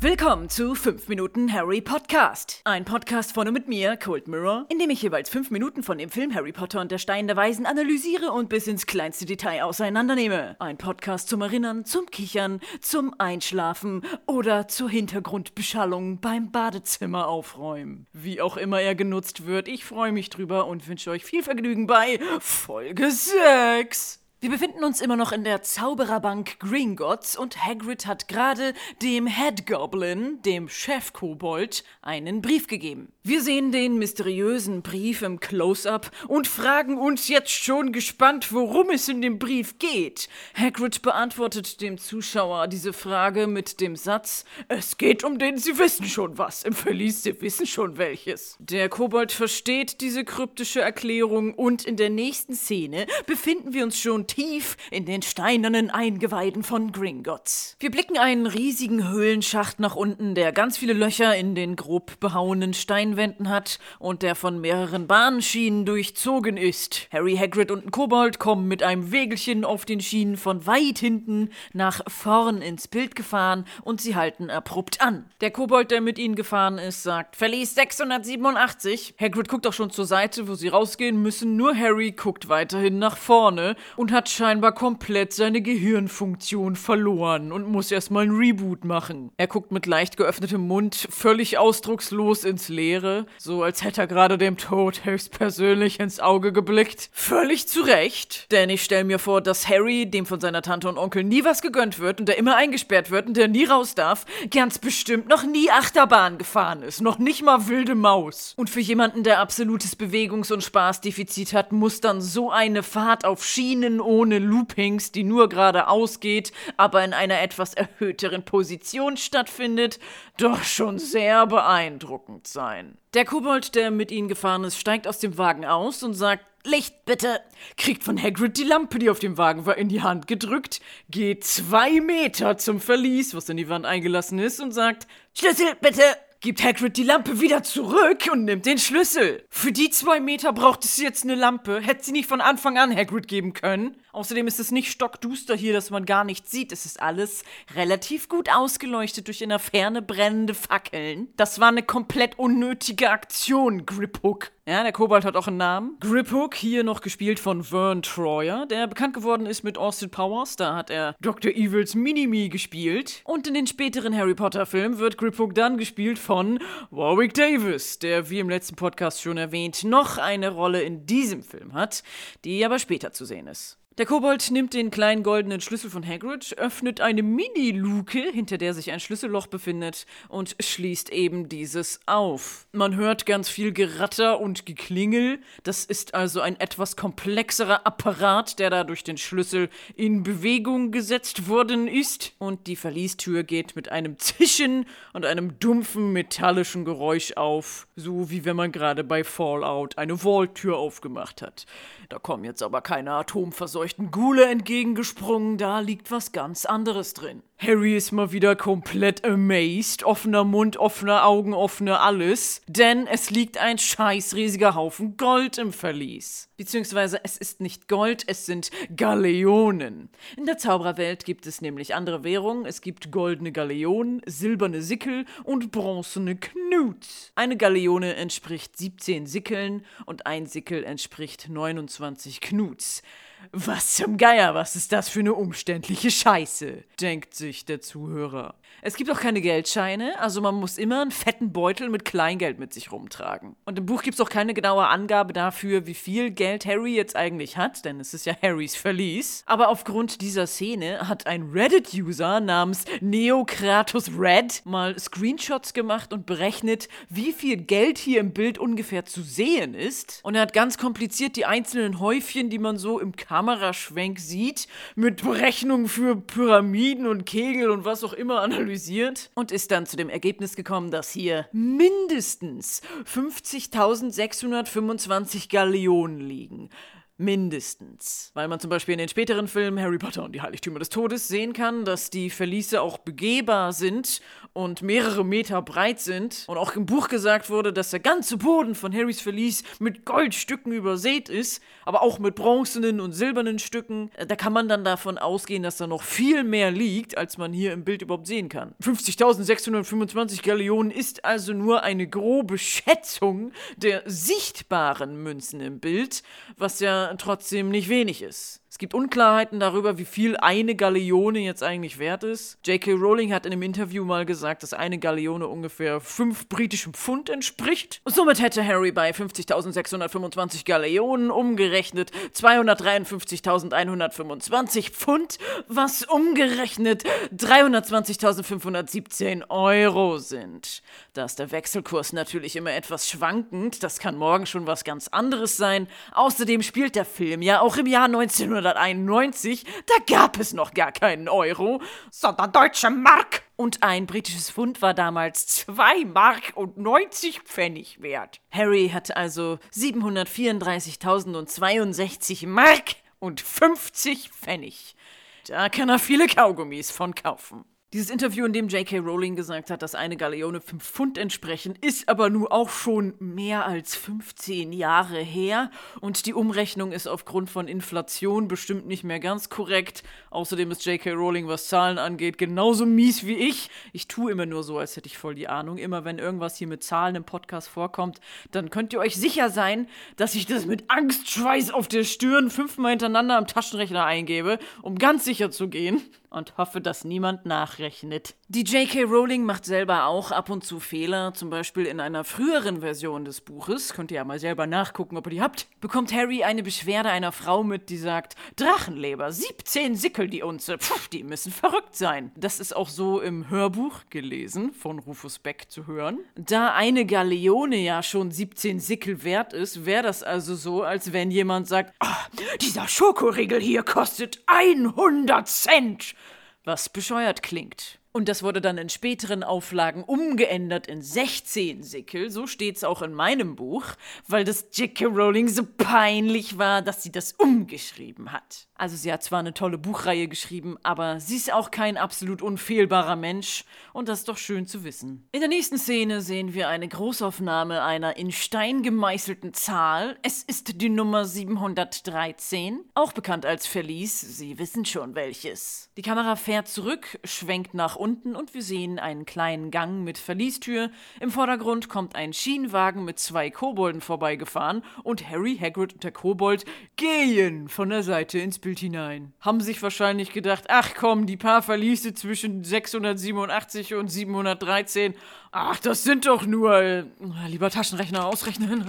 Willkommen zu 5 Minuten Harry Podcast. Ein Podcast von und mit mir, Cold Mirror, in dem ich jeweils 5 Minuten von dem Film Harry Potter und der Stein der Weisen analysiere und bis ins kleinste Detail auseinandernehme. Ein Podcast zum Erinnern, zum Kichern, zum Einschlafen oder zur Hintergrundbeschallung beim Badezimmer aufräumen. Wie auch immer er genutzt wird, ich freue mich drüber und wünsche euch viel Vergnügen bei Folge 6. Wir befinden uns immer noch in der Zaubererbank Gringotts und Hagrid hat gerade dem Head Goblin, dem Chefkobold, einen Brief gegeben. Wir sehen den mysteriösen Brief im Close-up und fragen uns jetzt schon gespannt, worum es in dem Brief geht. Hagrid beantwortet dem Zuschauer diese Frage mit dem Satz: Es geht um den, Sie wissen schon was. Im Verlies, Sie wissen schon welches. Der Kobold versteht diese kryptische Erklärung und in der nächsten Szene befinden wir uns schon tief in den steinernen Eingeweiden von Gringotts. Wir blicken einen riesigen Höhlenschacht nach unten, der ganz viele Löcher in den grob behauenen Steinwänden hat und der von mehreren Bahnschienen durchzogen ist. Harry, Hagrid und ein Kobold kommen mit einem Wägelchen auf den Schienen von weit hinten nach vorn ins Bild gefahren und sie halten abrupt an. Der Kobold, der mit ihnen gefahren ist, sagt Verlies 687. Hagrid guckt auch schon zur Seite, wo sie rausgehen müssen, nur Harry guckt weiterhin nach vorne und hat scheinbar komplett seine Gehirnfunktion verloren und muss erstmal ein Reboot machen. Er guckt mit leicht geöffnetem Mund völlig ausdruckslos ins Leere, so als hätte er gerade dem Tod höchstpersönlich ins Auge geblickt. Völlig zu Recht, denn ich stelle mir vor, dass Harry, dem von seiner Tante und Onkel nie was gegönnt wird und der immer eingesperrt wird und der nie raus darf, ganz bestimmt noch nie Achterbahn gefahren ist, noch nicht mal wilde Maus. Und für jemanden, der absolutes Bewegungs- und Spaßdefizit hat, muss dann so eine Fahrt auf Schienen ohne Loopings, die nur geradeaus geht, aber in einer etwas erhöhteren Position stattfindet, doch schon sehr beeindruckend sein. Der Kobold, der mit ihnen gefahren ist, steigt aus dem Wagen aus und sagt, Licht bitte! Kriegt von Hagrid die Lampe, die auf dem Wagen war, in die Hand gedrückt, geht zwei Meter zum Verlies, was in die Wand eingelassen ist, und sagt, Schlüssel bitte! Gibt Hagrid die Lampe wieder zurück und nimmt den Schlüssel. Für die zwei Meter braucht es jetzt eine Lampe. Hätte sie nicht von Anfang an Hagrid geben können. Außerdem ist es nicht stockduster hier, dass man gar nichts sieht. Es ist alles relativ gut ausgeleuchtet durch in der Ferne brennende Fackeln. Das war eine komplett unnötige Aktion, Griphook. Ja, der Kobold hat auch einen Namen. Griphook, hier noch gespielt von Vern Troyer, der bekannt geworden ist mit Austin Powers. Da hat er Dr. Evils Minimi gespielt. Und in den späteren Harry Potter-Filmen wird Griphook dann gespielt von Warwick Davis, der, wie im letzten Podcast schon erwähnt, noch eine Rolle in diesem Film hat, die aber später zu sehen ist. Der Kobold nimmt den kleinen goldenen Schlüssel von Hagrid, öffnet eine Mini-Luke, hinter der sich ein Schlüsselloch befindet, und schließt eben dieses auf. Man hört ganz viel Geratter und Geklingel. Das ist also ein etwas komplexerer Apparat, der da durch den Schlüssel in Bewegung gesetzt worden ist. Und die Verliestür geht mit einem Zischen und einem dumpfen metallischen Geräusch auf, so wie wenn man gerade bei Fallout eine Vault-Tür aufgemacht hat. Da kommen jetzt aber keine atomverseuchten Gule entgegengesprungen, da liegt was ganz anderes drin. Harry ist mal wieder komplett amazed, offener Mund, offene Augen, offene alles, denn es liegt ein scheiß riesiger Haufen Gold im Verlies. Beziehungsweise es ist nicht Gold, es sind Galeonen. In der Zaubererwelt gibt es nämlich andere Währungen. Es gibt goldene Galeonen, silberne Sickel und bronzene Knut. Eine Galeone entspricht 17 Sickeln und ein Sickel entspricht 29 Knuts. Was zum Geier, was ist das für eine umständliche Scheiße, denkt sich der Zuhörer. Es gibt auch keine Geldscheine, also man muss immer einen fetten Beutel mit Kleingeld mit sich rumtragen. Und im Buch gibt es auch keine genaue Angabe dafür, wie viel Geld Harry jetzt eigentlich hat, denn es ist ja Harrys Verlies. Aber aufgrund dieser Szene hat ein Reddit-User namens Neokratus Red mal Screenshots gemacht und berechnet, wie viel Geld hier im Bild ungefähr zu sehen ist. Und er hat ganz kompliziert die einzelnen Häufchen, die man so im Kameraschwenk sieht, mit Berechnungen für Pyramiden und Kegel und was auch immer analysiert und ist dann zu dem Ergebnis gekommen, dass hier mindestens 50.625 Galeonen liegen. Mindestens. Weil man zum Beispiel in den späteren Filmen Harry Potter und die Heiligtümer des Todes sehen kann, dass die Verliese auch begehbar sind und mehrere Meter breit sind. Und auch im Buch gesagt wurde, dass der ganze Boden von Harrys Verlies mit Goldstücken übersät ist, aber auch mit bronzenen und silbernen Stücken. Da kann man dann davon ausgehen, dass da noch viel mehr liegt, als man hier im Bild überhaupt sehen kann. 50.625 Galeonen ist also nur eine grobe Schätzung der sichtbaren Münzen im Bild, was ja trotzdem nicht wenig ist. Es gibt Unklarheiten darüber, wie viel eine Galeone jetzt eigentlich wert ist. J.K. Rowling hat in einem Interview mal gesagt, dass eine Galeone ungefähr 5 britischen Pfund entspricht. Und somit hätte Harry bei 50.625 Galeonen umgerechnet 253.125 Pfund, was umgerechnet 320.517 Euro sind. Da ist der Wechselkurs natürlich immer etwas schwankend, das kann morgen schon was ganz anderes sein. Außerdem spielt der Film ja auch im Jahr 1900 1991, da gab es noch gar keinen Euro, sondern deutsche Mark. Und ein britisches Pfund war damals 2 Mark und 90 Pfennig wert. Harry hatte also 734.062 Mark und 50 Pfennig. Da kann er viele Kaugummis von kaufen. Dieses Interview, in dem J.K. Rowling gesagt hat, dass eine Galeone 5 Pfund entsprechen, ist aber nun auch schon mehr als 15 Jahre her und die Umrechnung ist aufgrund von Inflation bestimmt nicht mehr ganz korrekt. Außerdem ist J.K. Rowling, was Zahlen angeht, genauso mies wie ich. Ich tue immer nur so, als hätte ich voll die Ahnung. Immer wenn irgendwas hier mit Zahlen im Podcast vorkommt, dann könnt ihr euch sicher sein, dass ich das mit Angstschweiß auf der Stirn fünfmal hintereinander am Taschenrechner eingebe, um ganz sicher zu gehen und hoffe, dass niemand nachrechnet. Die J.K. Rowling macht selber auch ab und zu Fehler, zum Beispiel in einer früheren Version des Buches, könnt ihr ja mal selber nachgucken, ob ihr die habt, bekommt Harry eine Beschwerde einer Frau mit, die sagt, Drachenleber, 17 Sickel die Unze, pff, die müssen verrückt sein. Das ist auch so im Hörbuch gelesen, von Rufus Beck zu hören. Da eine Galeone ja schon 17 Sickel wert ist, wäre das also so, als wenn jemand sagt, oh, dieser Schokoriegel hier kostet 100 Cent was bescheuert klingt. Und das wurde dann in späteren Auflagen umgeändert in 16 Sickel, so steht's auch in meinem Buch, weil das J.K. Rowling so peinlich war, dass sie das umgeschrieben hat. Also sie hat zwar eine tolle Buchreihe geschrieben, aber sie ist auch kein absolut unfehlbarer Mensch und das ist doch schön zu wissen. In der nächsten Szene sehen wir eine Großaufnahme einer in Stein gemeißelten Zahl. Es ist die Nummer 713, auch bekannt als Verlies, Sie wissen schon welches. Die Kamera fährt zurück, schwenkt nach unten und wir sehen einen kleinen Gang mit Verliestür. Im Vordergrund kommt ein Schienenwagen mit zwei Kobolden vorbeigefahren und Harry, Hagrid und der Kobold gehen von der Seite ins Bild hinein. Haben sich wahrscheinlich gedacht, ach komm, die paar Verliese zwischen 687 und 713 Ach, das sind doch nur, äh, lieber Taschenrechner ausrechnen,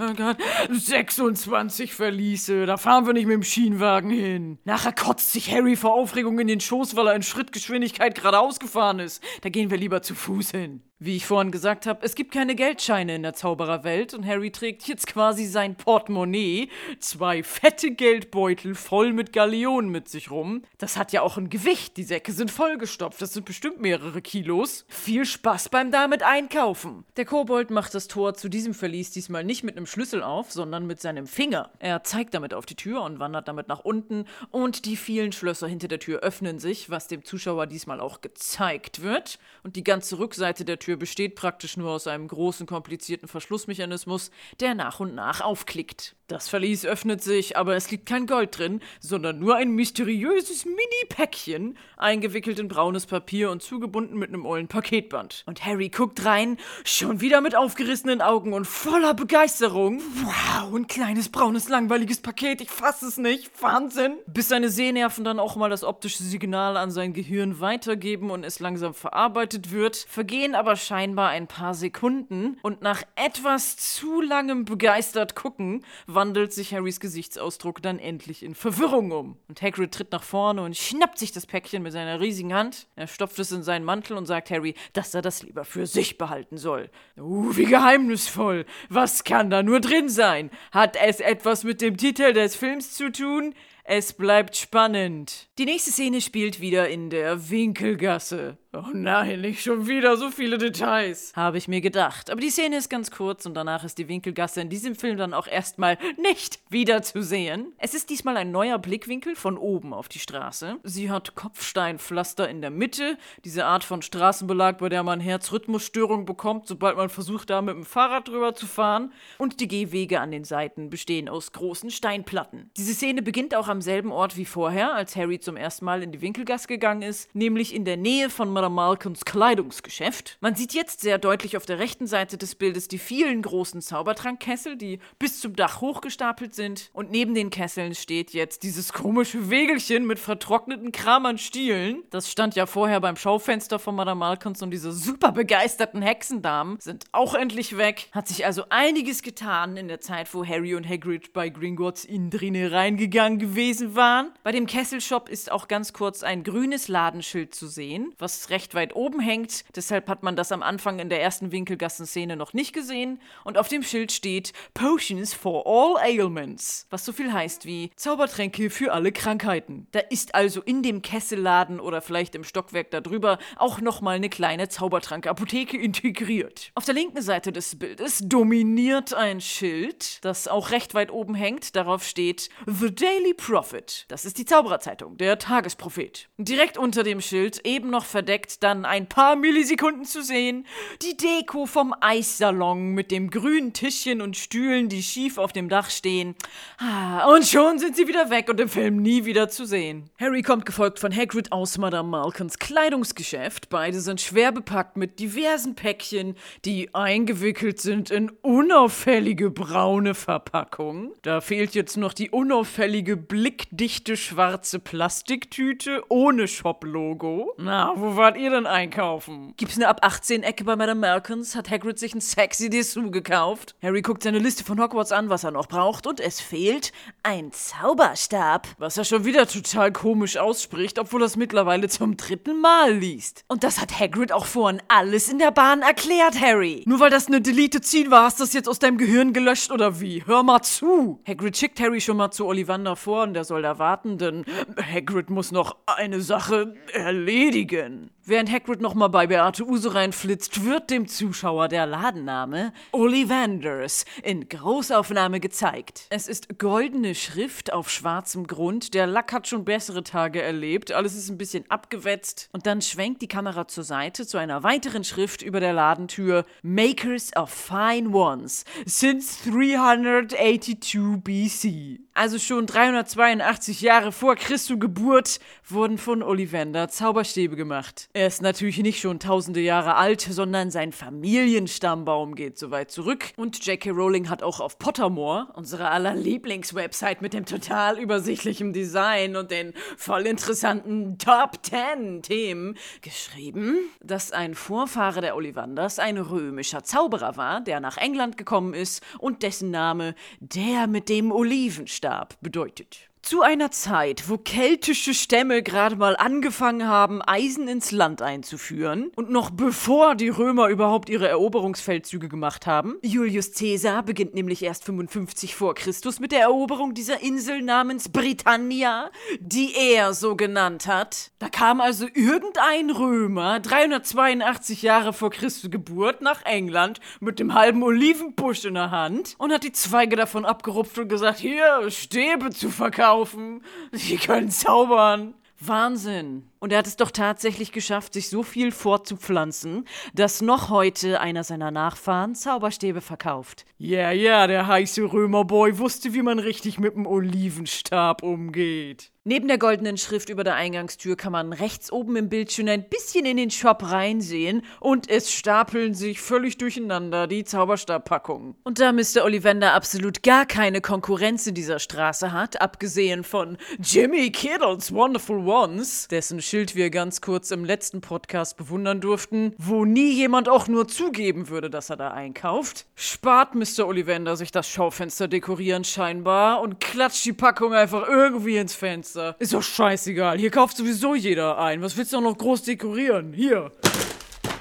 26 Verliese. Da fahren wir nicht mit dem Schienenwagen hin. Nachher kotzt sich Harry vor Aufregung in den Schoß, weil er in Schrittgeschwindigkeit geradeaus gefahren ist. Da gehen wir lieber zu Fuß hin. Wie ich vorhin gesagt habe, es gibt keine Geldscheine in der Zaubererwelt und Harry trägt jetzt quasi sein Portemonnaie, zwei fette Geldbeutel voll mit Galeonen mit sich rum. Das hat ja auch ein Gewicht, die Säcke sind vollgestopft, das sind bestimmt mehrere Kilos. Viel Spaß beim damit einkaufen. Der Kobold macht das Tor zu diesem Verlies diesmal nicht mit einem Schlüssel auf, sondern mit seinem Finger. Er zeigt damit auf die Tür und wandert damit nach unten und die vielen Schlösser hinter der Tür öffnen sich, was dem Zuschauer diesmal auch gezeigt wird und die ganze Rückseite der Tür Tür besteht praktisch nur aus einem großen, komplizierten Verschlussmechanismus, der nach und nach aufklickt. Das Verlies öffnet sich, aber es liegt kein Gold drin, sondern nur ein mysteriöses Mini-Päckchen, eingewickelt in braunes Papier und zugebunden mit einem ollen Paketband. Und Harry guckt rein, schon wieder mit aufgerissenen Augen und voller Begeisterung. Wow, ein kleines, braunes, langweiliges Paket, ich fasse es nicht. Wahnsinn! Bis seine Sehnerven dann auch mal das optische Signal an sein Gehirn weitergeben und es langsam verarbeitet wird, vergehen aber scheinbar ein paar Sekunden und nach etwas zu langem begeistert gucken, wandelt sich Harrys Gesichtsausdruck dann endlich in Verwirrung um. Und Hagrid tritt nach vorne und schnappt sich das Päckchen mit seiner riesigen Hand. Er stopft es in seinen Mantel und sagt Harry, dass er das lieber für sich behalten soll. Uh, wie geheimnisvoll. Was kann da nur drin sein? Hat es etwas mit dem Titel des Films zu tun? Es bleibt spannend. Die nächste Szene spielt wieder in der Winkelgasse. Oh nein, nicht schon wieder so viele Details. Habe ich mir gedacht. Aber die Szene ist ganz kurz und danach ist die Winkelgasse in diesem Film dann auch erstmal nicht wiederzusehen. Es ist diesmal ein neuer Blickwinkel von oben auf die Straße. Sie hat Kopfsteinpflaster in der Mitte, diese Art von Straßenbelag, bei der man Herzrhythmusstörungen bekommt, sobald man versucht, da mit dem Fahrrad drüber zu fahren. Und die Gehwege an den Seiten bestehen aus großen Steinplatten. Diese Szene beginnt auch am selben Ort wie vorher, als Harry zum ersten Mal in die Winkelgasse gegangen ist, nämlich in der Nähe von Madame Malcolms Kleidungsgeschäft. Man sieht jetzt sehr deutlich auf der rechten Seite des Bildes die vielen großen Zaubertrankkessel, die bis zum Dach hochgestapelt sind. Und neben den Kesseln steht jetzt dieses komische Wegelchen mit vertrockneten Kramern Stielen. Das stand ja vorher beim Schaufenster von Madame Malcolms und diese super begeisterten Hexendamen sind auch endlich weg. Hat sich also einiges getan in der Zeit, wo Harry und Hagrid bei Gringotts Indrine reingegangen gewesen waren. Bei dem Kesselshop ist auch ganz kurz ein grünes Ladenschild zu sehen, was recht weit oben hängt. Deshalb hat man das am Anfang in der ersten Winkelgassenszene noch nicht gesehen. Und auf dem Schild steht Potions for all ailments. Was so viel heißt wie Zaubertränke für alle Krankheiten. Da ist also in dem Kesselladen oder vielleicht im Stockwerk darüber auch nochmal eine kleine Zaubertrankapotheke integriert. Auf der linken Seite des Bildes dominiert ein Schild, das auch recht weit oben hängt. Darauf steht The Daily Prophet. Das ist die Zaubererzeitung, der Tagesprophet. Direkt unter dem Schild, eben noch verdeckt, dann ein paar Millisekunden zu sehen. Die Deko vom Eissalon mit dem grünen Tischchen und Stühlen, die schief auf dem Dach stehen. Ah, und schon sind sie wieder weg und im Film nie wieder zu sehen. Harry kommt gefolgt von Hagrid aus Madame Malkins Kleidungsgeschäft. Beide sind schwer bepackt mit diversen Päckchen, die eingewickelt sind in unauffällige braune Verpackungen. Da fehlt jetzt noch die unauffällige blickdichte schwarze Plastiktüte ohne Shop-Logo. Na, wo war wart ihr denn einkaufen? Gibt's eine ab 18 Ecke bei Madame Malkins? Hat Hagrid sich ein sexy Dessous gekauft? Harry guckt seine Liste von Hogwarts an, was er noch braucht, und es fehlt ein Zauberstab. Was er schon wieder total komisch ausspricht, obwohl er es mittlerweile zum dritten Mal liest. Und das hat Hagrid auch vorhin alles in der Bahn erklärt, Harry. Nur weil das eine Deleted Scene war, hast du das jetzt aus deinem Gehirn gelöscht oder wie? Hör mal zu. Hagrid schickt Harry schon mal zu Ollivander vor und der soll da warten, denn Hagrid muss noch eine Sache erledigen. Während Hagrid nochmal bei Beate Use reinflitzt, wird dem Zuschauer der Ladenname Ollivanders in Großaufnahme gezeigt. Es ist goldene Schrift auf schwarzem Grund. Der Lack hat schon bessere Tage erlebt. Alles ist ein bisschen abgewetzt. Und dann schwenkt die Kamera zur Seite zu einer weiteren Schrift über der Ladentür. Makers of Fine Ones since 382 BC. Also schon 382 Jahre vor Christu Geburt wurden von Ollivander Zauberstäbe gemacht. Er ist natürlich nicht schon tausende Jahre alt, sondern sein Familienstammbaum geht so weit zurück. Und J.K. Rowling hat auch auf Pottermore, unserer aller Lieblingswebsite mit dem total übersichtlichen Design und den voll interessanten Top 10 Themen, geschrieben, dass ein Vorfahre der Ollivanders ein römischer Zauberer war, der nach England gekommen ist und dessen Name der mit dem Olivenstab bedeutet. Zu einer Zeit, wo keltische Stämme gerade mal angefangen haben, Eisen ins Land einzuführen und noch bevor die Römer überhaupt ihre Eroberungsfeldzüge gemacht haben. Julius Caesar beginnt nämlich erst 55 vor Christus mit der Eroberung dieser Insel namens Britannia, die er so genannt hat. Da kam also irgendein Römer 382 Jahre vor Christus Geburt nach England mit dem halben Olivenbusch in der Hand und hat die Zweige davon abgerupft und gesagt, hier Stäbe zu verkaufen laufen. Sie können zaubern. Wahnsinn. Und er hat es doch tatsächlich geschafft, sich so viel fortzupflanzen, dass noch heute einer seiner Nachfahren Zauberstäbe verkauft. Ja, yeah, ja, yeah, der heiße Römerboy wusste, wie man richtig mit dem Olivenstab umgeht. Neben der goldenen Schrift über der Eingangstür kann man rechts oben im Bild schon ein bisschen in den Shop reinsehen und es stapeln sich völlig durcheinander die Zauberstabpackungen. Und da Mr. Ollivander absolut gar keine Konkurrenz in dieser Straße hat, abgesehen von Jimmy Kiddles Wonderful Ones, dessen Schild wir ganz kurz im letzten Podcast bewundern durften, wo nie jemand auch nur zugeben würde, dass er da einkauft, spart Mr. Ollivander sich das Schaufenster dekorieren scheinbar und klatscht die Packung einfach irgendwie ins Fenster. Ist doch scheißegal, hier kauft sowieso jeder ein. Was willst du auch noch groß dekorieren? Hier.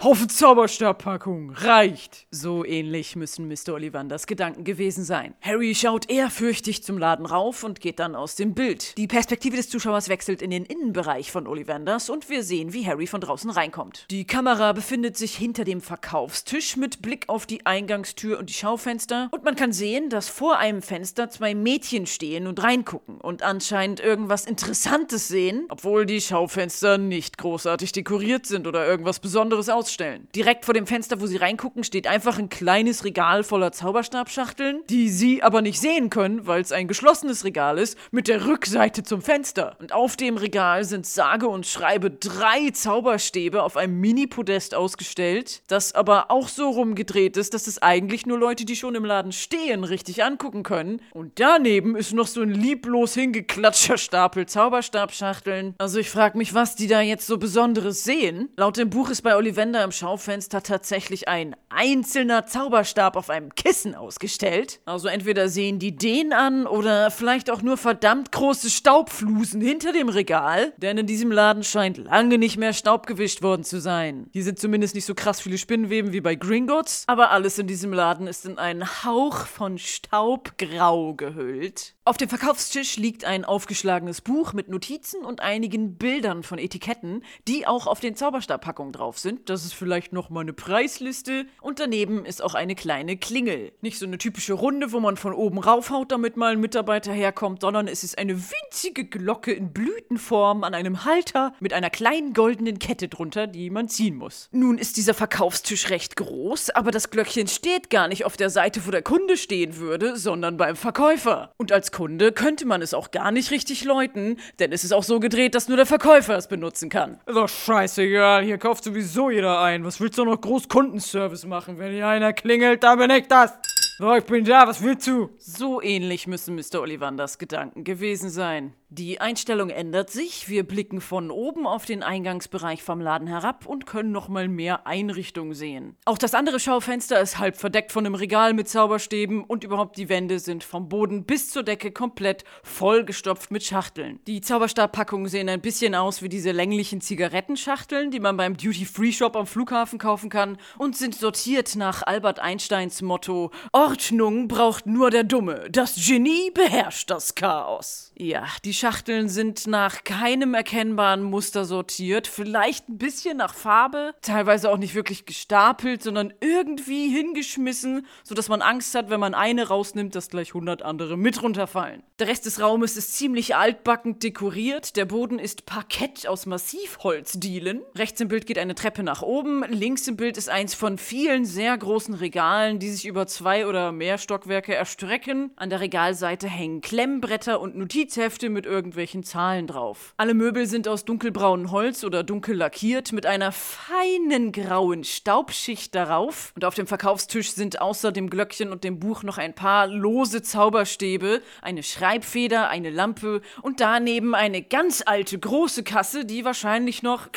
Haufen Zauberstabpackung, reicht. So ähnlich müssen Mr. Ollivanders Gedanken gewesen sein. Harry schaut ehrfürchtig zum Laden rauf und geht dann aus dem Bild. Die Perspektive des Zuschauers wechselt in den Innenbereich von Ollivanders und wir sehen, wie Harry von draußen reinkommt. Die Kamera befindet sich hinter dem Verkaufstisch mit Blick auf die Eingangstür und die Schaufenster und man kann sehen, dass vor einem Fenster zwei Mädchen stehen und reingucken und anscheinend irgendwas Interessantes sehen, obwohl die Schaufenster nicht großartig dekoriert sind oder irgendwas Besonderes aussehen ausstellen. Direkt vor dem Fenster, wo sie reingucken, steht einfach ein kleines Regal voller Zauberstabschachteln, die sie aber nicht sehen können, weil es ein geschlossenes Regal ist, mit der Rückseite zum Fenster. Und auf dem Regal sind sage und schreibe drei Zauberstäbe auf einem Mini-Podest ausgestellt, das aber auch so rumgedreht ist, dass es eigentlich nur Leute, die schon im Laden stehen, richtig angucken können. Und daneben ist noch so ein lieblos hingeklatschter Stapel Zauberstabschachteln. Also ich frage mich, was die da jetzt so Besonderes sehen. Laut dem Buch ist bei Ollivander Ständer im Schaufenster tatsächlich ein einzelner Zauberstab auf einem Kissen ausgestellt. Also entweder sehen die den an oder vielleicht auch nur verdammt große Staubflusen hinter dem Regal, denn in diesem Laden scheint lange nicht mehr Staub gewischt worden zu sein. Hier sind zumindest nicht so krass viele Spinnenweben wie bei Gringotts, aber alles in diesem Laden ist in einen Hauch von Staubgrau gehüllt. Auf dem Verkaufstisch liegt ein aufgeschlagenes Buch mit Notizen und einigen Bildern von Etiketten, die auch auf den Zauberstabpackungen drauf sind. Das ist vielleicht noch mal eine Preisliste und daneben ist auch eine kleine Klingel. Nicht so eine typische Runde, wo man von oben raufhaut, damit mal ein Mitarbeiter herkommt, sondern es ist eine winzige Glocke in Blütenform an einem Halter mit einer kleinen goldenen Kette drunter, die man ziehen muss. Nun ist dieser Verkaufstisch recht groß, aber das Glöckchen steht gar nicht auf der Seite, wo der Kunde stehen würde, sondern beim Verkäufer. Und als Kunde könnte man es auch gar nicht richtig läuten, denn es ist auch so gedreht, dass nur der Verkäufer es benutzen kann. Doch scheißegal, hier kauft sowieso jeder ein. Was willst du noch groß Kundenservice machen? Wenn hier einer klingelt, dann bin ich das. So, ich bin da, was willst du? So ähnlich müssen Mr. Ollivanders Gedanken gewesen sein. Die Einstellung ändert sich. Wir blicken von oben auf den Eingangsbereich vom Laden herab und können nochmal mehr Einrichtung sehen. Auch das andere Schaufenster ist halb verdeckt von einem Regal mit Zauberstäben und überhaupt die Wände sind vom Boden bis zur Decke komplett vollgestopft mit Schachteln. Die Zauberstabpackungen sehen ein bisschen aus wie diese länglichen Zigarettenschachteln, die man beim Duty-Free-Shop am Flughafen kaufen kann und sind sortiert nach Albert Einsteins Motto: Ordnung braucht nur der Dumme. Das Genie beherrscht das Chaos. Ja, die Schachteln sind nach keinem erkennbaren Muster sortiert, vielleicht ein bisschen nach Farbe, teilweise auch nicht wirklich gestapelt, sondern irgendwie hingeschmissen, sodass man Angst hat, wenn man eine rausnimmt, dass gleich 100 andere mit runterfallen. Der Rest des Raumes ist ziemlich altbackend dekoriert, der Boden ist Parkett aus Massivholzdielen. Rechts im Bild geht eine Treppe nach oben, links im Bild ist eins von vielen sehr großen Regalen, die sich über zwei oder mehr Stockwerke erstrecken. An der Regalseite hängen Klemmbretter und Notizhefte mit irgendwelchen Zahlen drauf. Alle Möbel sind aus dunkelbraunem Holz oder dunkel lackiert mit einer feinen grauen Staubschicht darauf. Und auf dem Verkaufstisch sind außer dem Glöckchen und dem Buch noch ein paar lose Zauberstäbe, eine Schreibfeder, eine Lampe und daneben eine ganz alte große Kasse, die wahrscheinlich noch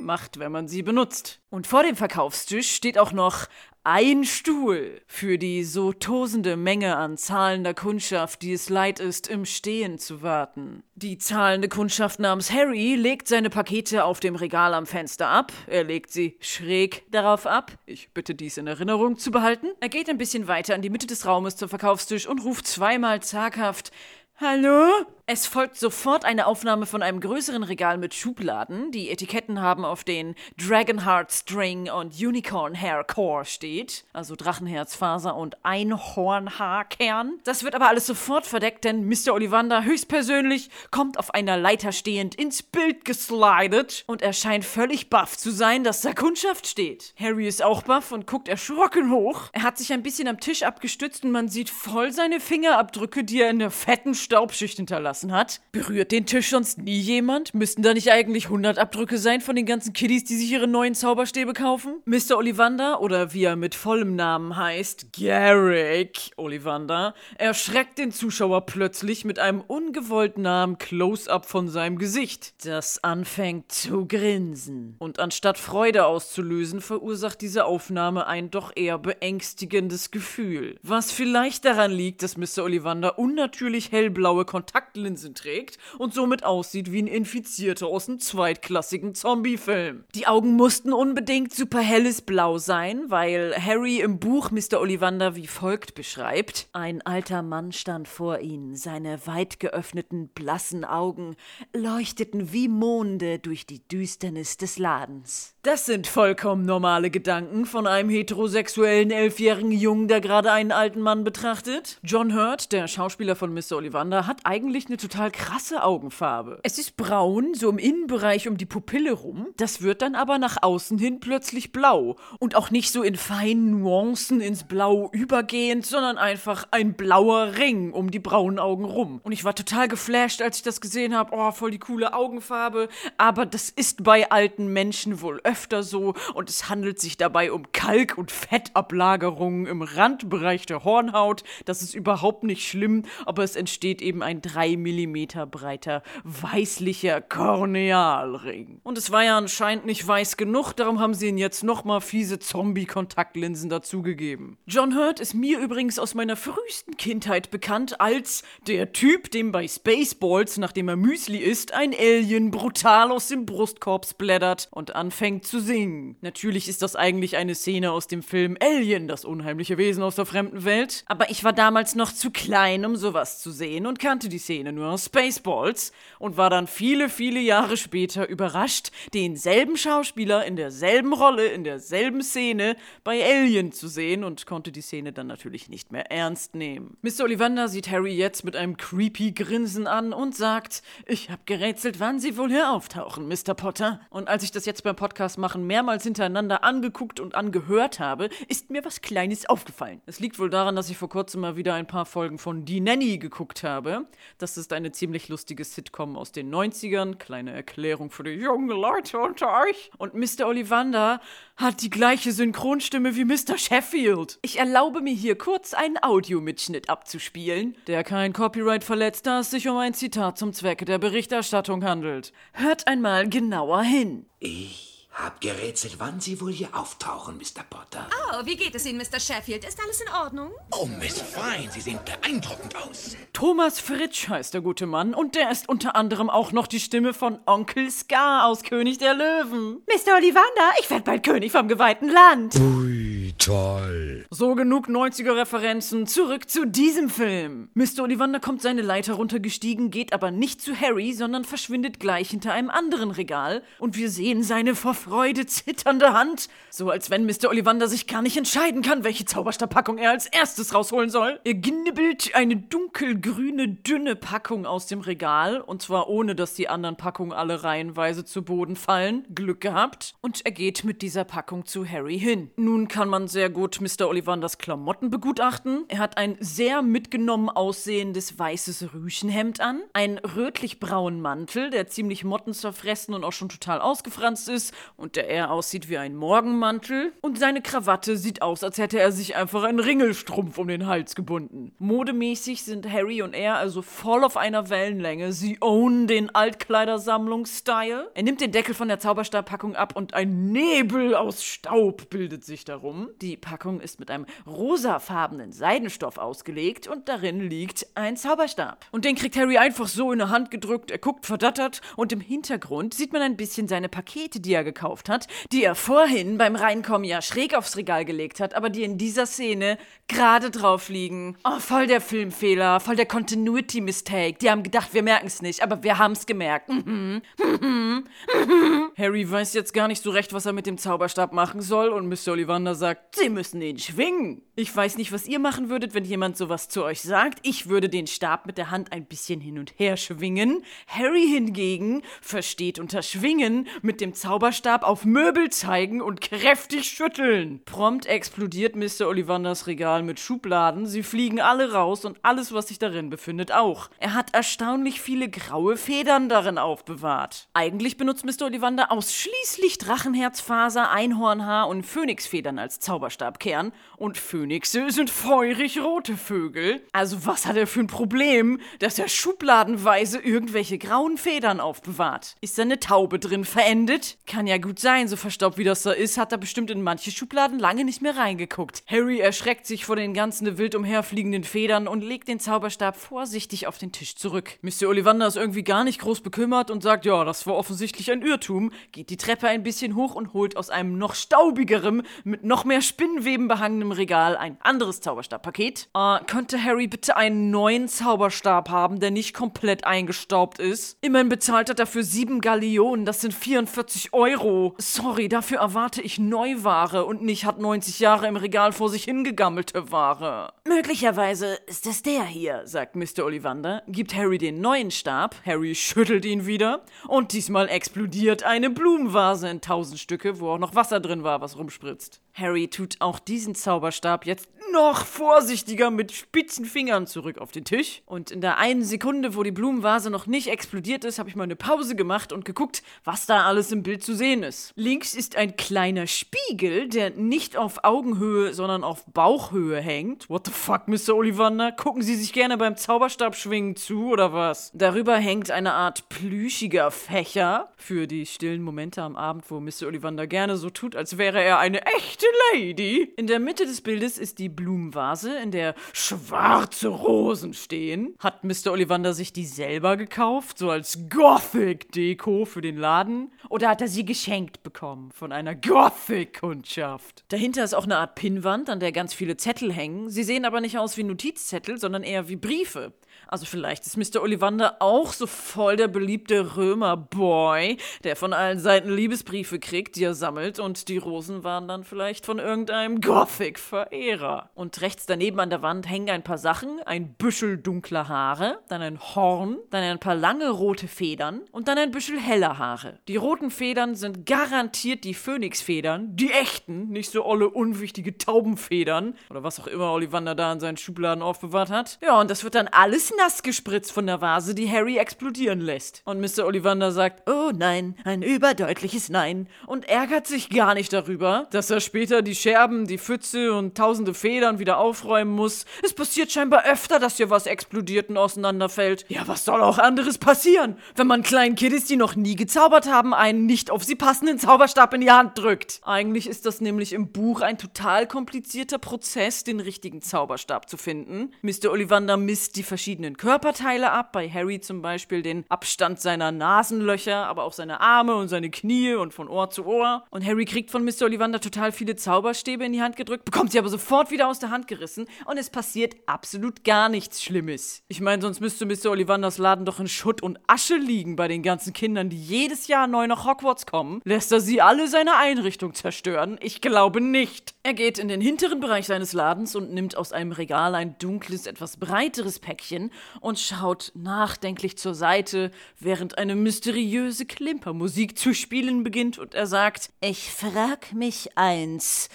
macht, wenn man sie benutzt. Und vor dem Verkaufstisch steht auch noch ein Stuhl für die so tosende Menge an zahlender Kundschaft, die es leid ist, im Stehen zu warten. Die zahlende Kundschaft namens Harry legt seine Pakete auf dem Regal am Fenster ab. Er legt sie schräg darauf ab. Ich bitte dies in Erinnerung zu behalten. Er geht ein bisschen weiter an die Mitte des Raumes zum Verkaufstisch und ruft zweimal zaghaft Hallo? Es folgt sofort eine Aufnahme von einem größeren Regal mit Schubladen. Die Etiketten haben auf den Dragonheart String und Unicorn Hair Core steht, also Drachenherzfaser und Einhornhaarkern. Das wird aber alles sofort verdeckt, denn Mr. Ollivander höchstpersönlich kommt auf einer Leiter stehend ins Bild geslidet und er scheint völlig baff zu sein, dass da Kundschaft steht. Harry ist auch baff und guckt erschrocken hoch. Er hat sich ein bisschen am Tisch abgestützt und man sieht voll seine Fingerabdrücke, die er in der fetten Staubschicht hinterlassen hinterlassen hat. Berührt den Tisch sonst nie jemand? Müssten da nicht eigentlich 100 Abdrücke sein von den ganzen Kiddies, die sich ihre neuen Zauberstäbe kaufen? Mr. Ollivander, oder wie er mit vollem Namen heißt, Garrick Ollivander, erschreckt den Zuschauer plötzlich mit einem ungewollt nahen Close-up von seinem Gesicht, das anfängt zu grinsen. Und anstatt Freude auszulösen, verursacht diese Aufnahme ein doch eher beängstigendes Gefühl. Was vielleicht daran liegt, dass Mr. Ollivander unnatürlich hellblaue Kontaktlinsen Kontaktlinsen trägt und somit aussieht wie ein Infizierter aus einem zweitklassigen Zombie-Film. Die Augen mussten unbedingt super helles Blau sein, weil Harry im Buch Mr. Ollivander wie folgt beschreibt. Ein alter Mann stand vor ihnen, seine weit geöffneten, blassen Augen leuchteten wie Monde durch die Düsternis des Ladens. Das sind vollkommen normale Gedanken von einem heterosexuellen elfjährigen Jungen, der gerade einen alten Mann betrachtet. John Hurt, der Schauspieler von Mr. Ollivander, hat eigentlich eine total krasse Augenfarbe. Es ist braun, so im Innenbereich um die Pupille rum. Das wird dann aber nach außen hin plötzlich blau. Und auch nicht so in feinen Nuancen ins Blau übergehend, sondern einfach ein blauer Ring um die braunen Augen rum. Und ich war total geflasht, als ich das gesehen habe. Oh, voll die coole Augenfarbe. Aber das ist bei alten Menschen wohl öfter so und es handelt sich dabei um Kalk- und Fettablagerungen im Randbereich der Hornhaut. Das ist überhaupt nicht schlimm, aber es entsteht eben ein 3 mm breiter, weißlicher Kornealring. Und es war ja anscheinend nicht weiß genug, darum haben sie ihn jetzt nochmal fiese Zombie-Kontaktlinsen dazugegeben. John Hurt ist mir übrigens aus meiner frühesten Kindheit bekannt als der Typ, dem bei Spaceballs, nachdem er Müsli isst, ein Alien brutal aus dem Brustkorb splattert und anfängt zu singen. Natürlich ist das eigentlich eine Szene aus dem Film Alien, das unheimliche Wesen aus der fremden Welt. Aber ich war damals noch zu klein, um sowas zu sehen und kannte die Szene nur Spaceballs und war dann viele, viele Jahre später überrascht, denselben Schauspieler in derselben Rolle, in derselben Szene bei Alien zu sehen und konnte die Szene dann natürlich nicht mehr ernst nehmen. Mr. Ollivander sieht Harry jetzt mit einem creepy Grinsen an und sagt, ich hab gerätselt, wann Sie wohl hier auftauchen, Mr. Potter. Und als ich das jetzt beim Podcast machen mehrmals hintereinander angeguckt und angehört habe, ist mir was Kleines aufgefallen. Es liegt wohl daran, dass ich vor kurzem mal wieder ein paar Folgen von Die Nanny geguckt habe. Das ist eine ziemlich lustige Sitcom aus den 90ern. Kleine Erklärung für die jungen Leute unter euch. Und Mr. Ollivander hat die gleiche Synchronstimme wie Mr. Sheffield. Ich erlaube mir hier kurz einen Audiomitschnitt abzuspielen, der kein Copyright verletzt, da es sich um ein Zitat zum Zwecke der Berichterstattung handelt. Hört einmal genauer hin. Ich hab gerätselt, wann Sie wohl hier auftauchen, Mr. Potter. Oh, wie geht es Ihnen, Mr. Sheffield? Ist alles in Ordnung? Oh, Miss Fine, Sie sehen beeindruckend aus. Thomas Fritsch heißt der gute Mann und der ist unter anderem auch noch die Stimme von Onkel Scar aus König der Löwen. Mr. Ollivander, ich werd bald König vom geweihten Land. Ui, toll. So genug 90er-Referenzen, zurück zu diesem Film. Mr. Ollivander kommt seine Leiter runtergestiegen, geht aber nicht zu Harry, sondern verschwindet gleich hinter einem anderen Regal und wir sehen seine vor Freude zitternde Hand, so als wenn Mr. Ollivander sich gar nicht entscheiden kann, welche Zauberstabpackung er als erstes rausholen soll. Er knibbelt eine dunkelgrüne, dünne Packung aus dem Regal, und zwar ohne, dass die anderen Packungen alle reihenweise zu Boden fallen. Glück gehabt. Und er geht mit dieser Packung zu Harry hin. Nun kann man sehr gut Mr. Ollivanders Klamotten begutachten. Er hat ein sehr mitgenommen aussehendes weißes Rüschenhemd an, einen rötlich-braunen Mantel, der ziemlich mottenzerfressen und auch schon total ausgefranst ist und der eher aussieht wie ein Morgenmantel. Und seine Krawatte sieht aus, als hätte er sich einfach einen Ringelstrumpf um den Hals gebunden. Modemäßig sind Harry und er also voll auf einer Wellenlänge. Sie own den Altkleidersammlungs-Style. Er nimmt den Deckel von der Zauberstabpackung ab und ein Nebel aus Staub bildet sich darum. Die Packung ist mit einem rosafarbenen Seidenstoff ausgelegt und darin liegt ein Zauberstab. Und den kriegt Harry einfach so in der Hand gedrückt. Er guckt verdattert und im Hintergrund sieht man ein bisschen seine Pakete, die er gekauft hat, die er vorhin beim Reinkommen ja schräg aufs Regal gelegt hat, aber die in dieser Szene gerade drauf liegen. Oh, voll der Filmfehler, voll der Continuity Mistake. Die haben gedacht, wir merken es nicht, aber wir haben es gemerkt. Mhm. Mhm. Mhm. Harry weiß jetzt gar nicht so recht, was er mit dem Zauberstab machen soll und Mr. Ollivander sagt, sie müssen ihn schwingen. Ich weiß nicht, was ihr machen würdet, wenn jemand sowas zu euch sagt. Ich würde den Stab mit der Hand ein bisschen hin und her schwingen. Harry hingegen versteht unter Schwingen mit dem Zauberstab auf Möbel zeigen und kräftig schütteln. Prompt explodiert Mr. Ollivanders Regal mit Schubladen. Sie fliegen alle raus und alles, was sich darin befindet, auch. Er hat erstaunlich viele graue Federn darin aufbewahrt. Eigentlich benutzt Mr. Ollivander ausschließlich Drachenherzfaser, Einhornhaar und Phönixfedern als Zauberstabkern und Phönixe sind feurig rote Vögel. Also was hat er für ein Problem, dass er schubladenweise irgendwelche grauen Federn aufbewahrt? Ist seine Taube drin verendet? Kann ja gut sein, so verstaubt wie das da ist, hat er bestimmt in manche Schubladen lange nicht mehr reingeguckt. Harry erschreckt sich vor den ganzen wild umherfliegenden Federn und legt den Zauberstab vorsichtig auf den Tisch zurück. Mr. Ollivander ist irgendwie gar nicht groß bekümmert und sagt, ja, das war offensichtlich ein Irrtum, geht die Treppe ein bisschen hoch und holt aus einem noch staubigerem, mit noch mehr Spinnenweben behangenem Regal ein anderes Zauberstabpaket. Äh, könnte Harry bitte einen neuen Zauberstab haben, der nicht komplett eingestaubt ist? Immerhin bezahlt er dafür sieben Gallionen, das sind 44 Euro. Sorry, dafür erwarte ich Neuware und nicht hat 90 Jahre im Regal vor sich hingegammelte Ware. Möglicherweise ist es der hier, sagt Mr. Ollivander, gibt Harry den neuen Stab, Harry schüttelt ihn wieder und diesmal explodiert eine Blumenvase in tausend Stücke, wo auch noch Wasser drin war, was rumspritzt. Harry tut auch diesen Zauberstab jetzt noch vorsichtiger mit spitzen Fingern zurück auf den Tisch. Und in der einen Sekunde, wo die Blumenvase noch nicht explodiert ist, habe ich mal eine Pause gemacht und geguckt, was da alles im Bild zu sehen ist. Links ist ein kleiner Spiegel, der nicht auf Augenhöhe, sondern auf Bauchhöhe hängt. What the fuck, Mr. Ollivander? Gucken Sie sich gerne beim Zauberstabschwingen zu, oder was? Darüber hängt eine Art plüschiger Fächer für die stillen Momente am Abend, wo Mr. Ollivander gerne so tut, als wäre er eine echte Lady. In der Mitte des Bildes ist die Blumenvase, in der schwarze Rosen stehen. Hat Mr. Ollivander sich die selber gekauft, so als Gothic-Deko für den Laden? Oder hat er sie geschenkt bekommen von einer Gothic-Kundschaft? Dahinter ist auch eine Art Pinnwand, an der ganz viele Zettel hängen. Sie sehen aber nicht aus wie Notizzettel, sondern eher wie Briefe. Also vielleicht ist Mr. Ollivander auch so voll der beliebte Römer-Boy, der von allen Seiten Liebesbriefe kriegt, die er sammelt und die Rosen waren dann vielleicht von irgendeinem Gothic-Verehrer. Und rechts daneben an der Wand hängen ein paar Sachen, ein Büschel dunkler Haare, dann ein Horn, dann ein paar lange rote Federn und dann ein Büschel heller Haare. Die roten Federn sind garantiert die Phönixfedern, die echten, nicht so olle unwichtige Taubenfedern oder was auch immer Ollivander da in seinen Schubladen aufbewahrt hat. Ja, und das wird dann alles nass gespritzt von der Vase, die Harry explodieren lässt. Und Mr. Ollivander sagt, oh nein, ein überdeutliches Nein und ärgert sich gar nicht darüber, dass er später die Scherben, die Pfütze und tausende Federn wieder aufräumen muss. Es passiert scheinbar öfter, dass hier was explodiert und auseinanderfällt. Ja, was soll auch anderes passieren, wenn man kleinen Kiddies, die noch nie gezaubert haben, einen nicht auf sie passenden Zauberstab in die Hand drückt. Eigentlich ist das nämlich im Buch ein total komplizierter Prozess, den richtigen Zauberstab zu finden. Mr. Ollivander misst die verschiedenen Körperteile ab, bei Harry zum Beispiel den Abstand seiner Nasenlöcher, aber auch seine Arme und seine Knie und von Ohr zu Ohr. Und Harry kriegt von Mr. Ollivander total viele Zauberstäbe in die Hand gedrückt, bekommt sie aber sofort wieder aus der Hand gerissen und es passiert absolut gar nichts Schlimmes. Ich meine, sonst müsste Mr. Ollivanders Laden doch in Schutt und Asche liegen bei den ganzen Kindern, die jedes Jahr neu nach Hogwarts kommen. Lässt er sie alle seine Einrichtung zerstören? Ich glaube nicht. Er geht in den hinteren Bereich seines Ladens und nimmt aus einem Regal ein dunkles, etwas breiteres Päckchen und schaut nachdenklich zur Seite, während eine mysteriöse Klimpermusik zu spielen beginnt und er sagt, ich frag mich eins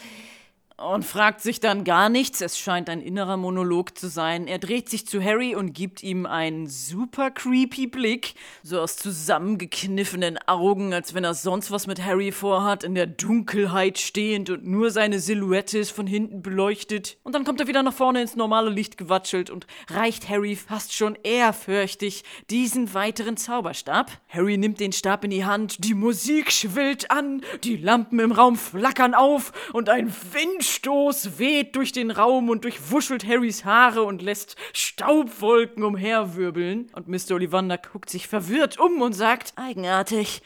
und fragt sich dann gar nichts. Es scheint ein innerer Monolog zu sein. Er dreht sich zu Harry und gibt ihm einen super creepy Blick, so aus zusammengekniffenen Augen, als wenn er sonst was mit Harry vorhat, in der Dunkelheit stehend und nur seine Silhouette ist von hinten beleuchtet. Und dann kommt er wieder nach vorne ins normale Licht gewatschelt und reicht Harry fast schon ehrfürchtig diesen weiteren Zauberstab. Harry nimmt den Stab in die Hand, die Musik schwillt an, die Lampen im Raum flackern auf und ein Windstoß weht durch den Raum und durchwuschelt Harrys Haare und lässt Staubwolken umherwirbeln. Und Mr. Ollivander guckt sich verwirrt um und sagt, eigenartig.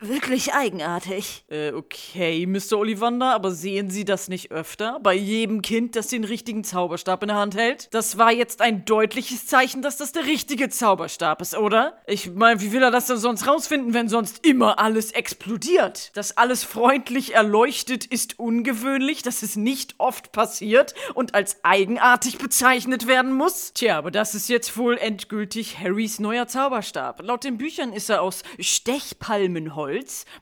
Wirklich eigenartig. Äh, okay, Mr. Ollivander, aber sehen Sie das nicht öfter? Bei jedem Kind, das den richtigen Zauberstab in der Hand hält? Das war jetzt ein deutliches Zeichen, dass das der richtige Zauberstab ist, oder? Ich meine, wie will er das denn sonst rausfinden, wenn sonst immer alles explodiert? Dass alles freundlich erleuchtet ist ungewöhnlich, dass es nicht oft passiert und als eigenartig bezeichnet werden muss? Tja, aber das ist jetzt wohl endgültig Harrys neuer Zauberstab. Laut den Büchern ist er aus Stechpalmenholz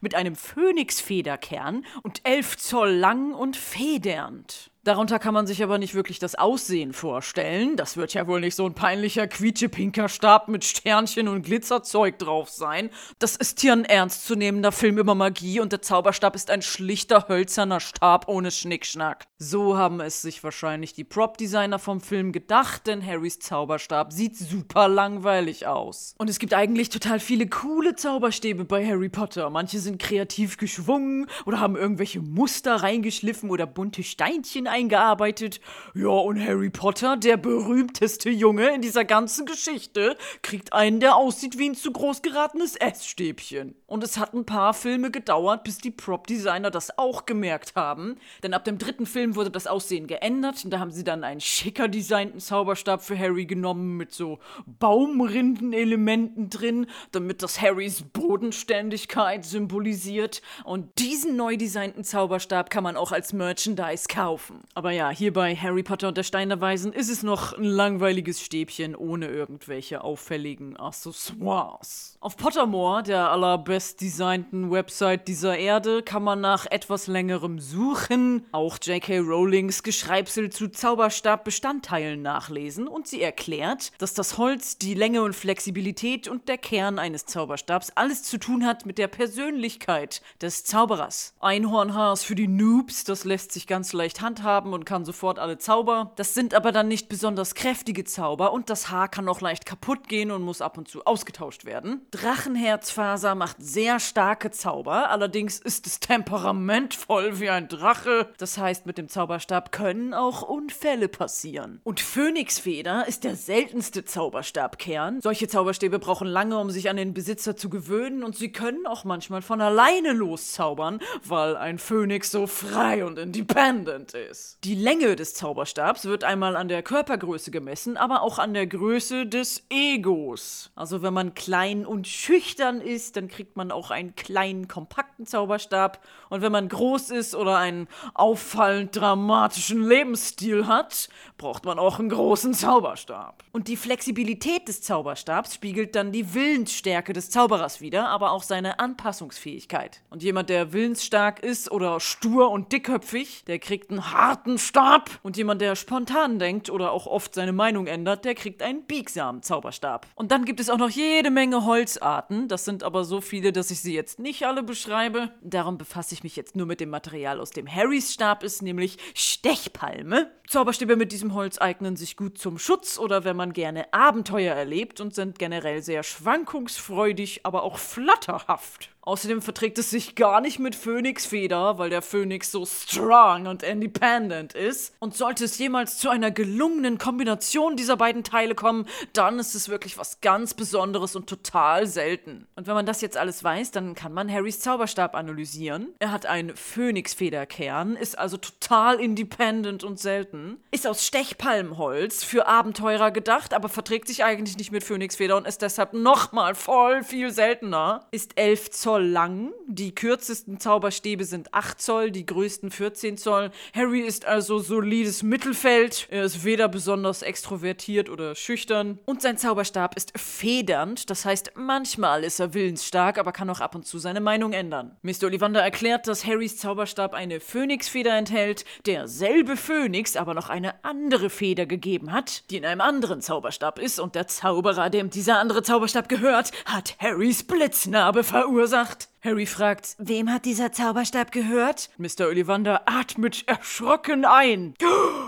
mit einem Phönixfederkern und elf Zoll lang und federnd. Darunter kann man sich aber nicht wirklich das Aussehen vorstellen. Das wird ja wohl nicht so ein peinlicher quietschepinker Stab mit Sternchen und Glitzerzeug drauf sein. Das ist hier ein ernstzunehmender Film über Magie und der Zauberstab ist ein schlichter hölzerner Stab ohne Schnickschnack. So haben es sich wahrscheinlich die Prop-Designer vom Film gedacht, denn Harrys Zauberstab sieht super langweilig aus. Und es gibt eigentlich total viele coole Zauberstäbe bei Harry Potter. Manche sind kreativ geschwungen oder haben irgendwelche Muster reingeschliffen oder bunte Steinchen eingearbeitet. Ja, und Harry Potter, der berühmteste Junge in dieser ganzen Geschichte, kriegt einen, der aussieht wie ein zu groß geratenes Essstäbchen. Und es hat ein paar Filme gedauert, bis die Prop-Designer das auch gemerkt haben. Denn ab dem dritten Film wurde das Aussehen geändert und da haben sie dann einen schicker designten Zauberstab für Harry genommen mit so Baumrindenelementen drin, damit das Harrys Bodenständigkeit symbolisiert. Und diesen neu designten Zauberstab kann man auch als Merchandise kaufen. Aber ja, hier bei Harry Potter und der Stein der Weisen ist es noch ein langweiliges Stäbchen ohne irgendwelche auffälligen Accessoires. Auf Pottermore, der allerbest designten Website dieser Erde, kann man nach etwas längerem Suchen auch J.K. Rowlings Geschreibsel zu Zauberstabbestandteilen nachlesen und sie erklärt, dass das Holz, die Länge und Flexibilität und der Kern eines Zauberstabs alles zu tun hat mit der Persönlichkeit des Zauberers. Einhornhaar ist für die Noobs, das lässt sich ganz leicht handhaben und kann sofort alle Zauber. Das sind aber dann nicht besonders kräftige Zauber und das Haar kann auch leicht kaputt gehen und muss ab und zu ausgetauscht werden. Drachenherzfaser macht sehr starke Zauber, allerdings ist es temperamentvoll wie ein Drache. Das heißt, mit dem Zauberstab können auch Unfälle passieren. Und Phönixfeder ist der seltenste Zauberstabkern. Solche Zauberstäbe brauchen lange, um sich an den Besitzer zu gewöhnen und sie können auch manchmal von alleine loszaubern, weil ein Phönix so frei und independent ist. Die Länge des Zauberstabs wird einmal an der Körpergröße gemessen, aber auch an der Größe des Egos. Also wenn man klein und schüchtern ist, dann kriegt man auch einen kleinen, kompakten Zauberstab. Und wenn man groß ist oder einen auffallend dramatischen Lebensstil hat, braucht man auch einen großen Zauberstab. Und die Flexibilität des Zauberstabs spiegelt dann die Willensstärke des Zauberers wider, aber auch seine Anpassungsfähigkeit. Und jemand, der willensstark ist oder stur und dickköpfig, der kriegt einen harten Stab. Und jemand, der spontan denkt oder auch oft seine Meinung ändert, der kriegt einen biegsamen Zauberstab. Und dann gibt es auch noch jede Menge Holzarten. Das sind aber so viele, dass ich sie jetzt nicht alle beschreibe. Darum befasse ich mich jetzt nur mit dem Material, aus dem Harrys Stab ist, nämlich Stechpalme. Zauberstäbe mit diesem Holz eignen sich gut zum Schutz oder wenn man gerne Abenteuer erlebt und sind generell sehr schwankungsfreudig, aber auch flatterhaft. Außerdem verträgt es sich gar nicht mit Phönixfeder, weil der Phönix so strong und independent ist. Und sollte es jemals zu einer gelungenen Kombination dieser beiden Teile kommen, dann ist es wirklich was ganz Besonderes und total selten. Und wenn man das jetzt alles weiß, dann kann man Harrys Zauberstab analysieren. Er hat einen Phönixfederkern, ist also total independent und selten. Ist aus Stechpalmholz für Abenteurer gedacht, aber verträgt sich eigentlich nicht mit Phönixfeder und ist deshalb nochmal voll viel seltener. Ist 11 Zoll lang. Die kürzesten Zauberstäbe sind 8 Zoll, die größten 14 Zoll. Harry ist also solides Mittelfeld. Er ist weder besonders extrovertiert oder schüchtern. Und sein Zauberstab ist federnd, das heißt, manchmal ist er willensstark, aber kann auch ab und zu seine Meinung ändern. Mr. Ollivander erklärt, dass Harrys Zauberstab eine Phönixfeder enthält, derselbe Phönix aber noch eine andere Feder gegeben hat, die in einem anderen Zauberstab ist und der Zauberer, dem dieser andere Zauberstab gehört, hat Harrys Blitznarbe verursacht. Harry fragt, wem hat dieser Zauberstab gehört? Mr. Ollivander atmet erschrocken ein.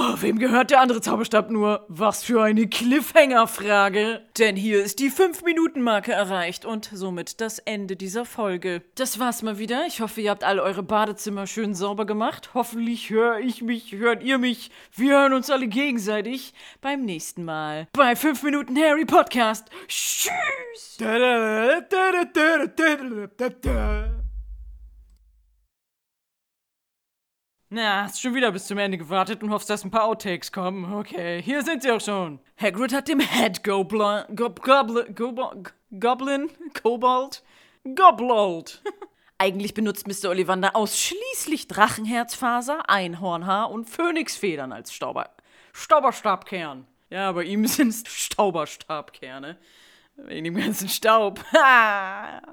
Oh, wem gehört der andere Zauberstab nur? Was für eine Cliffhanger-Frage. Denn hier ist die 5-Minuten-Marke erreicht und somit das Ende dieser Folge. Das war's mal wieder. Ich hoffe, ihr habt alle eure Badezimmer schön sauber gemacht. Hoffentlich höre ich mich, hört ihr mich. Wir hören uns alle gegenseitig beim nächsten Mal. Bei 5 Minuten Harry Podcast. Tschüss! Na, hast schon wieder bis zum Ende gewartet und hoffst, dass ein paar Outtakes kommen. Okay, hier sind sie auch schon. Hagrid hat dem Head Goblin, Gob, Goblin, Gob, Goblin, Kobold, Goblold. Eigentlich benutzt Mr. Ollivander ausschließlich Drachenherzfaser, Einhornhaar und Phönixfedern als Stauber Stauberstabkern. Ja, bei ihm sind es Stauberstabkerne. Wegen dem ganzen Staub.